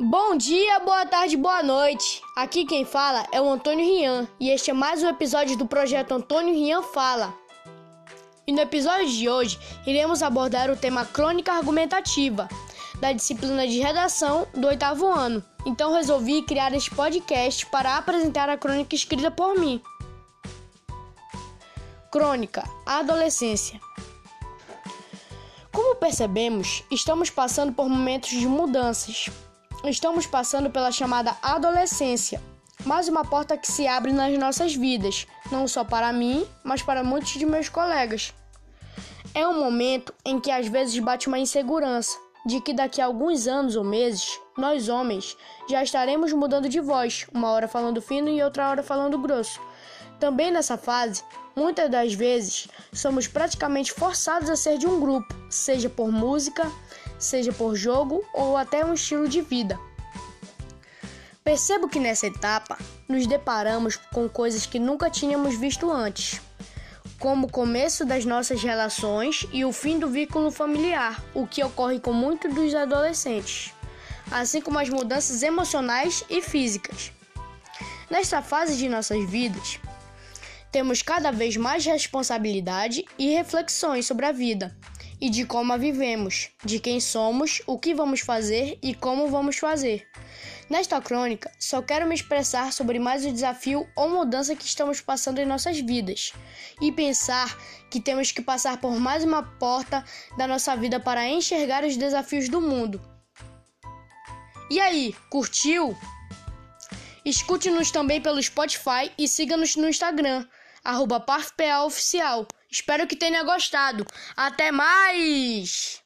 Bom dia, boa tarde, boa noite. Aqui quem fala é o Antônio Rian e este é mais um episódio do projeto Antônio Rian Fala. E no episódio de hoje iremos abordar o tema crônica argumentativa da disciplina de redação do oitavo ano. Então resolvi criar este podcast para apresentar a crônica escrita por mim. Crônica Adolescência. Como percebemos, estamos passando por momentos de mudanças Estamos passando pela chamada adolescência, mais uma porta que se abre nas nossas vidas, não só para mim, mas para muitos de meus colegas. É um momento em que às vezes bate uma insegurança de que daqui a alguns anos ou meses, nós homens já estaremos mudando de voz, uma hora falando fino e outra hora falando grosso. Também nessa fase, muitas das vezes somos praticamente forçados a ser de um grupo, seja por música, seja por jogo ou até um estilo de vida. Percebo que nessa etapa nos deparamos com coisas que nunca tínhamos visto antes, como o começo das nossas relações e o fim do vínculo familiar, o que ocorre com muitos dos adolescentes, assim como as mudanças emocionais e físicas. Nesta fase de nossas vidas, temos cada vez mais responsabilidade e reflexões sobre a vida e de como a vivemos, de quem somos, o que vamos fazer e como vamos fazer. Nesta crônica, só quero me expressar sobre mais o desafio ou mudança que estamos passando em nossas vidas e pensar que temos que passar por mais uma porta da nossa vida para enxergar os desafios do mundo. E aí, curtiu? Escute-nos também pelo Spotify e siga-nos no Instagram, arroba Oficial. Espero que tenha gostado. Até mais!